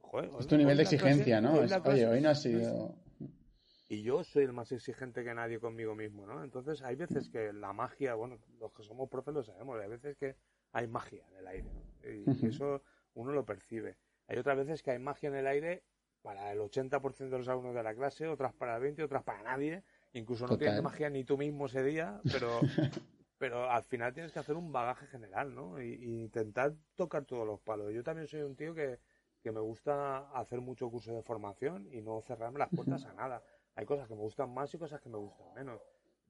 joder, Es tu nivel de clase- exigencia, ¿no? Es, Oye, hoy no ha sido... y yo soy el más exigente que nadie conmigo mismo, ¿no? Entonces hay veces que la magia, bueno, los que somos profes lo sabemos, hay veces que hay magia en el aire, ¿no? Y eso uno lo percibe. Hay otras veces que hay magia en el aire para el 80% de los alumnos de la clase, otras para el 20, otras para nadie. Incluso no Total. tienes magia ni tú mismo ese día, pero, pero al final tienes que hacer un bagaje general, ¿no? Y, y intentar tocar todos los palos. Yo también soy un tío que, que me gusta hacer mucho curso de formación y no cerrarme las puertas a nada. Hay cosas que me gustan más y cosas que me gustan menos.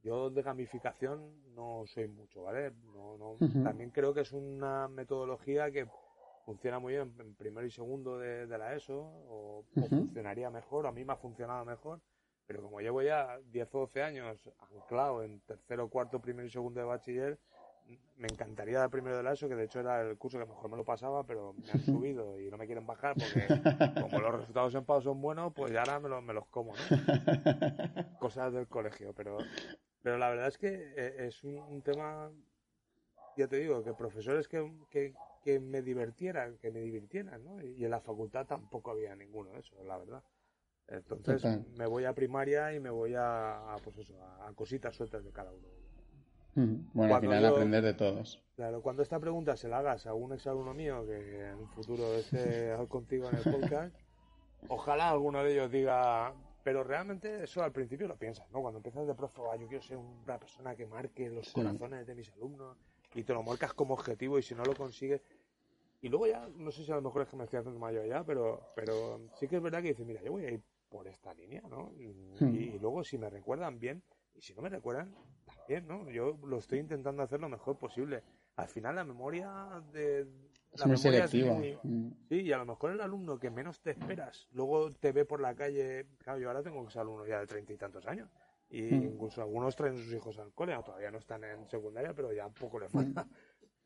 Yo de gamificación no soy mucho, ¿vale? No, no. También creo que es una metodología que funciona muy bien en primero y segundo de, de la ESO, o, o funcionaría mejor, a mí me ha funcionado mejor, pero como llevo ya 10 o 12 años anclado en tercero, cuarto, primero y segundo de bachiller, me encantaría dar primero de la ESO, que de hecho era el curso que mejor me lo pasaba, pero me han subido y no me quieren bajar porque como los resultados en PAO son buenos, pues ya ahora me los, me los como, ¿no? Cosas del colegio, pero, pero la verdad es que eh, es un, un tema, ya te digo, que profesores que, que, que me divirtieran, que me divirtieran, ¿no? Y en la facultad tampoco había ninguno de eso, la verdad. Entonces Total. me voy a primaria y me voy a, a, pues eso, a, a cositas sueltas de cada uno. Bueno, al Cuando final yo- aprender de todos. Claro, cuando esta pregunta se la hagas a un exalumno mío que en un futuro esté contigo en el podcast, ojalá alguno de ellos diga, pero realmente eso al principio lo piensas, ¿no? Cuando empiezas de profe, "Ah, yo quiero ser una persona que marque los Sí. corazones de mis alumnos y te lo marcas como objetivo y si no lo consigues... Y luego ya, no sé si a lo mejor es que me estoy haciendo mayor ya, pero, pero sí que es verdad que dices, mira, yo voy a ir por esta línea, ¿no? Y, Hmm. y luego si me recuerdan bien, y si no me recuerdan, también, ¿no? Yo lo estoy intentando hacer lo mejor posible. Al final la memoria de... Es la muy memoria selectiva. muy- Mm. Sí, y a lo mejor el alumno que menos te esperas, luego te ve por la calle, claro, yo ahora tengo que ser alumno ya de treinta y tantos años, y Mm. incluso algunos traen sus hijos al cole, todavía no están en secundaria, pero ya poco le falta.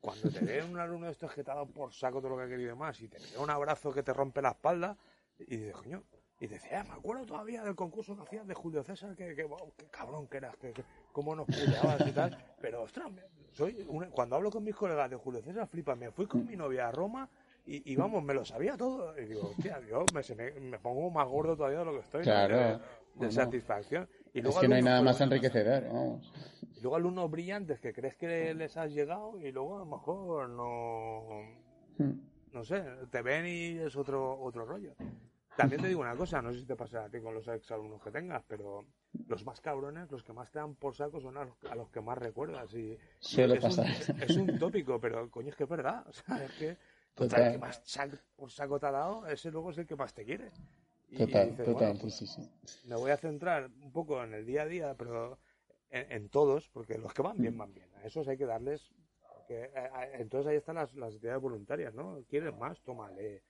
Cuando te ve un alumno de estos que te ha dado por saco todo lo que ha querido y más, y te pega un abrazo que te rompe la espalda, y dices, coño, y dices, eh, me acuerdo todavía del concurso que hacías de Julio César, que, que, wow, qué cabrón que eras, que, que- cómo nos puteabas y tal, pero ostras, soy cuando hablo con mis colegas de Julio César, flipa, me fui con mi novia a Roma, y, y vamos, me lo sabía todo. Y digo, hostia, yo me, se me, me pongo más gordo todavía de lo que estoy. Claro. De, de Bueno. satisfacción. Y Es luego que no hay nada más enriquecedor, vamos. y luego alumnos brillantes que crees que les has llegado y luego a lo mejor no, Mm. no sé, te ven y es otro, otro rollo. También te digo una cosa, no sé si te pasa a ti con los exalumnos que tengas, pero los más cabrones, los que más te dan por saco son a los, a los que más recuerdas. Y, Suele es pasar. Un, es un tópico, pero coño, es que es verdad. O sea, es que Total. el que más por saco te ha dado, ese luego es el que más te quiere. Y- y Total, dices, total, bueno, pues sí, sí, me voy a centrar un poco en el día a día, pero en, en todos, porque los que van bien, van bien. A esos hay que darles. porque, eh, entonces ahí están las, las actividades voluntarias, ¿no? ¿Quieres más? Toma, lee,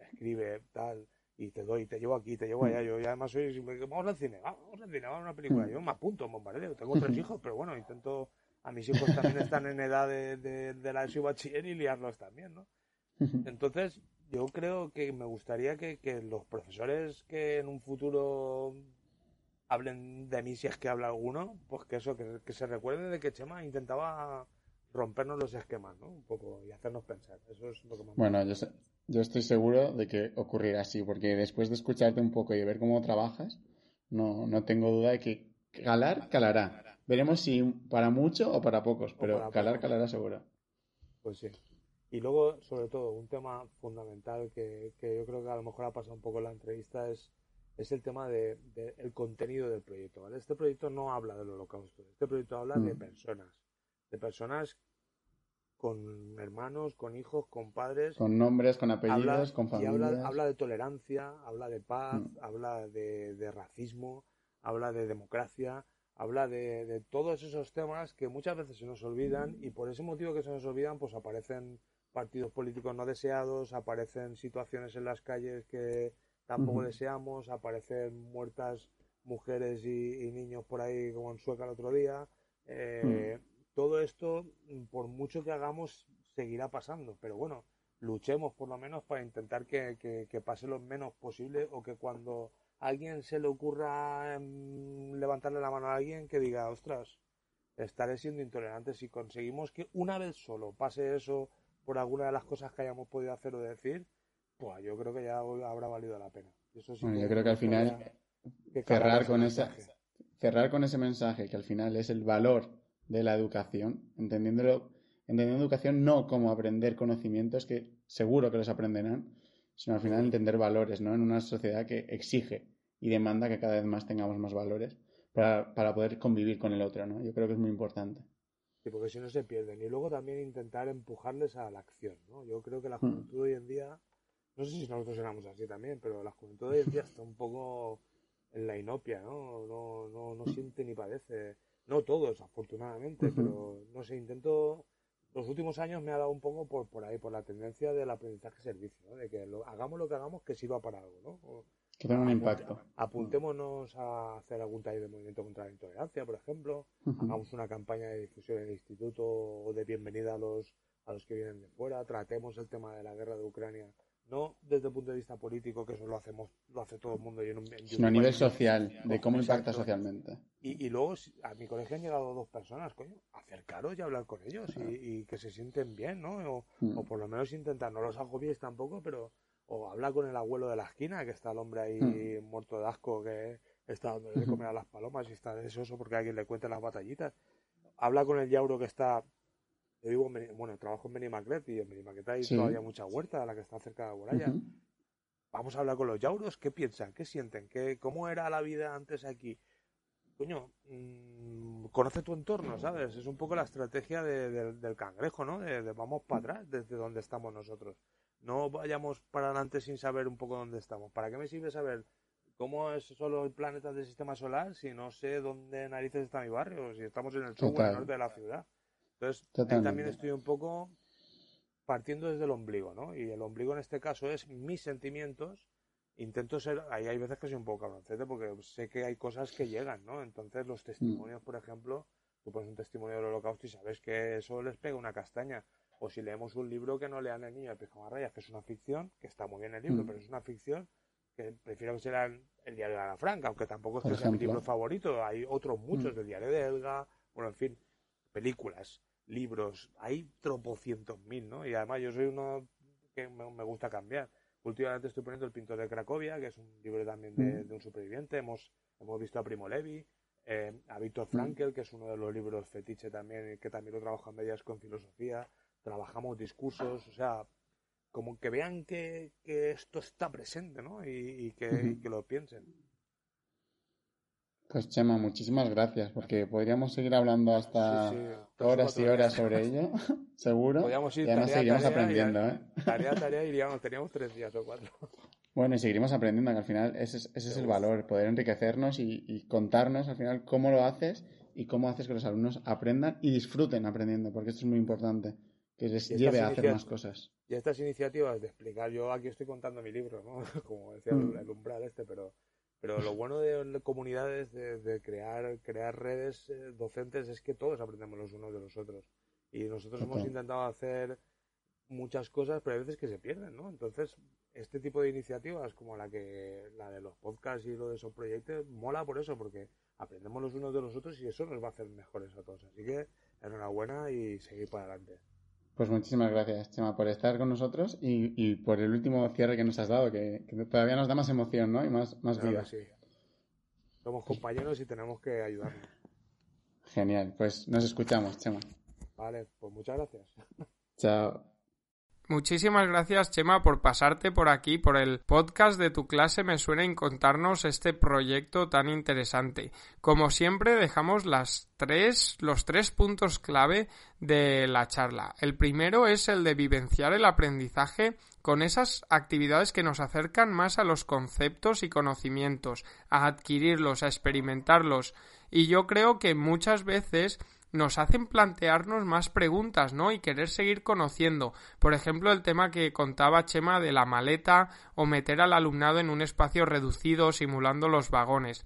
escribe, tal, y te doy, te llevo aquí, te llevo allá. Yo y además soy. Vamos al cine, vamos al cine, vamos a una película. Yo me apunto, bombardeo. Tengo tres hijos, pero bueno, intento. A mis hijos también están en edad de, de, de la y bachiller y liarlos también, ¿no? Entonces, yo creo que me gustaría que, que los profesores que en un futuro hablen de mí si es que habla alguno, pues que eso, que, se recuerde de que Chema intentaba rompernos los esquemas, ¿no? Un poco y hacernos pensar. Eso es lo que más Bueno, yo, yo estoy seguro de que ocurrirá así, porque después de escucharte un poco y de ver cómo trabajas, no, no tengo duda de que calar, calará. Veremos si para mucho o para pocos, pero calar, calará seguro. Pues sí. Y luego, sobre todo, un tema fundamental que, que, yo creo que a lo mejor ha pasado un poco en la entrevista es, es el tema del de, el contenido del proyecto. ¿vale? Este proyecto no habla del holocausto, este proyecto habla de mm. personas, de personas con hermanos, con hijos, con padres. Con nombres, con apellidos, con familias. habla, de tolerancia, habla de paz, mm. habla de, de racismo, habla de democracia, habla de, todos esos temas que muchas veces se nos olvidan y por ese motivo que se nos olvidan pues aparecen partidos políticos no deseados, aparecen situaciones en las calles que tampoco deseamos, aparecen muertas mujeres y, niños por ahí como en Sueca el otro día. Eh, todo esto, por mucho que hagamos, seguirá pasando, pero bueno, luchemos por lo menos para intentar que, que pase lo menos posible o que cuando alguien se le ocurra em, levantarle la mano a alguien que diga, ostras, estaré siendo intolerante. Si conseguimos que una vez solo pase eso por alguna de las cosas que hayamos podido hacer o decir, pues yo creo que ya habrá valido la pena. Eso sí yo creo que al final cerrar con esa, cerrar con ese mensaje que al final es el valor de la educación, entendiéndolo, entendiendo educación no como aprender conocimientos que seguro que los aprenderán, sino al final entender valores, ¿no? En una sociedad que exige y demanda que cada vez más tengamos más valores para, para poder convivir con el otro, ¿no? Yo creo que es muy importante. Sí, porque si no se pierden. Y luego también intentar empujarles a la acción, ¿no? Yo creo que la hmm. juventud hoy en día, no sé si nosotros éramos así también, pero la juventud hoy en día está un poco en la inopia, ¿no? No, no, no siente ni padece. No todos, afortunadamente, pero no sé, intento los últimos años me ha dado un poco por, por ahí, por la tendencia del aprendizaje-servicio, ¿no? de que hagamos lo que hagamos que sirva para algo. ¿no? Que tenga un impacto. Apuntémonos a hacer algún taller de movimiento contra la intolerancia, por ejemplo. Hagamos una campaña de difusión en el instituto o de bienvenida a los, a los que vienen de fuera. Tratemos el tema de la guerra de Ucrania. No desde el punto de vista político, que eso lo hacemos, lo hace todo el mundo. Y en Sino a nivel social, de cómo impacta socialmente. Y, y, luego a mi colegio han llegado dos personas, coño, acercaros y hablar con ellos y, que se sienten bien, ¿no? O, mm. o por lo menos intentar, no los agobies tampoco, pero o habla con el abuelo de la esquina, que está el hombre ahí hmm. muerto de asco, que está dando de comer a las palomas y está deseoso porque alguien le cuente las batallitas. Habla con el yauro que está, yo digo, bueno, trabajo en Benimaclet y en Benimaclet hay todavía mucha huerta, la que está cerca de muralla. Vamos a hablar con los yauros, ¿qué piensan? ¿Qué sienten? ¿Qué, ¿Cómo era la vida antes aquí? Coño, mm, conoce tu entorno, ¿sabes? Es un poco la estrategia del cangrejo, ¿no? de vamos para atrás, desde donde estamos nosotros. No vayamos para adelante sin saber un poco dónde estamos. ¿Para qué me sirve saber cómo es solo el planeta del sistema solar si no sé dónde narices está mi barrio? Si estamos en el sur norte de la ciudad. Entonces, ahí también estoy un poco partiendo desde el ombligo, ¿no? Y el ombligo en este caso es mis sentimientos. Intento ser, ahí hay veces que soy un poco cabroncete porque sé que hay cosas que llegan, ¿no? Entonces los testimonios, por ejemplo, tú pones un testimonio del holocausto y sabes que eso les pega una castaña o si leemos un libro que no lean el niño de pijama rayas, que es una ficción, que está muy bien el libro, mm. pero es una ficción que prefiero que sea el diario de Ana Frank, aunque tampoco es que sea mi libro favorito, hay otros muchos mm. del diario de Elga, bueno, en fin, películas, libros, hay tropocientos mil, ¿no? Y además yo soy uno que me, gusta cambiar. Últimamente estoy poniendo El pintor de Cracovia, que es un libro también de, mm. un superviviente, hemos, hemos visto a Primo Levi, eh, a Víctor Frankel, que es uno de los libros fetiche también, que también lo trabaja en medias con filosofía, trabajamos discursos, o sea, como que vean que, esto está presente, ¿no? Y, que, lo piensen. Pues Chema, muchísimas gracias, porque podríamos seguir hablando hasta horas y horas sobre ello, seguro. Podríamos ir y además seguiríamos aprendiendo, ¿eh? Tarea, tarea, iríamos, teníamos tres días o cuatro. Bueno, y seguiremos aprendiendo, que al final ese es, ese es el valor, poder enriquecernos y, y, contarnos al final cómo lo haces y cómo haces que los alumnos aprendan y disfruten aprendiendo, porque esto es muy importante que les lleve a hacer más cosas. Y estas iniciativas de explicar, yo aquí estoy contando mi libro, ¿no? Como decía mm. el umbral este, pero, pero lo bueno de, comunidades, de, crear, crear redes eh, docentes, es que todos aprendemos los unos de los otros. Y nosotros hemos intentado hacer muchas cosas, pero hay veces que se pierden, ¿no? Entonces, este tipo de iniciativas como la que la de los podcasts y lo de esos proyectos mola por eso, porque aprendemos los unos de los otros y eso nos va a hacer mejores a todos. Así que enhorabuena y seguir para adelante. Pues muchísimas gracias, Chema, por estar con nosotros y, por el último cierre que nos has dado, que, todavía nos da más emoción, ¿no? Y más, más vida. Sí. Somos compañeros y tenemos que ayudarnos. Genial, pues nos escuchamos, Chema. Vale, pues muchas gracias. Chao. Muchísimas gracias, Chema, por pasarte por aquí, por el podcast de tu clase Me suena y contarnos este proyecto tan interesante. Como siempre, dejamos las tres, los tres puntos clave de la charla. El primero es el de vivenciar el aprendizaje con esas actividades que nos acercan más a los conceptos y conocimientos, a adquirirlos, a experimentarlos. Y yo creo que muchas veces nos hacen plantearnos más preguntas, ¿no? Y querer seguir conociendo. Por ejemplo, el tema que contaba Chema de la maleta o meter al alumnado en un espacio reducido simulando los vagones.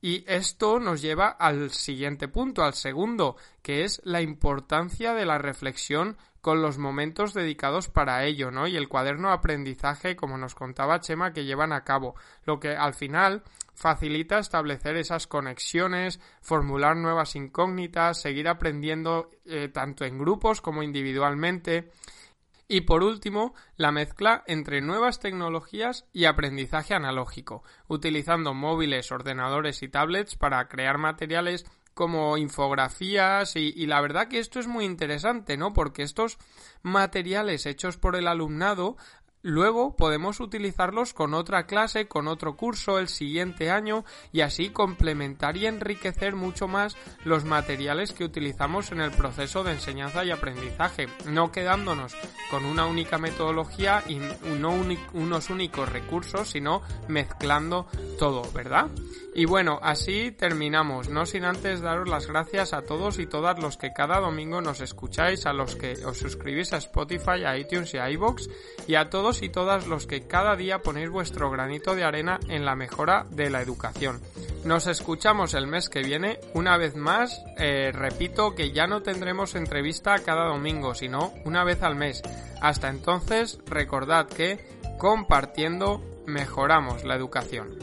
Y esto nos lleva al siguiente punto, al segundo, que es la importancia de la reflexión con los momentos dedicados para ello, ¿no? Y el cuaderno de aprendizaje, como nos contaba Chema, que llevan a cabo, lo que al final facilita establecer esas conexiones, formular nuevas incógnitas, seguir aprendiendo eh, tanto en grupos como individualmente. Y por último, la mezcla entre nuevas tecnologías y aprendizaje analógico, utilizando móviles, ordenadores y tablets para crear materiales como infografías y, y, la verdad que esto es muy interesante, ¿no? Porque estos materiales hechos por el alumnado Luego podemos utilizarlos con otra clase, con otro curso el siguiente año y así complementar y enriquecer mucho más los materiales que utilizamos en el proceso de enseñanza y aprendizaje, no quedándonos con una única metodología y no unos únicos recursos, sino mezclando todo, ¿verdad? Y bueno, así terminamos, no sin antes daros las gracias a todos y todas los que cada domingo nos escucháis, a los que os suscribís a Spotify, a iTunes y a iVoox, y a y todas los que cada día ponéis vuestro granito de arena en la mejora de la educación. Nos escuchamos el mes que viene, una vez más, eh, repito que ya no tendremos entrevista cada domingo, sino una vez al mes. Hasta entonces, recordad que compartiendo mejoramos la educación.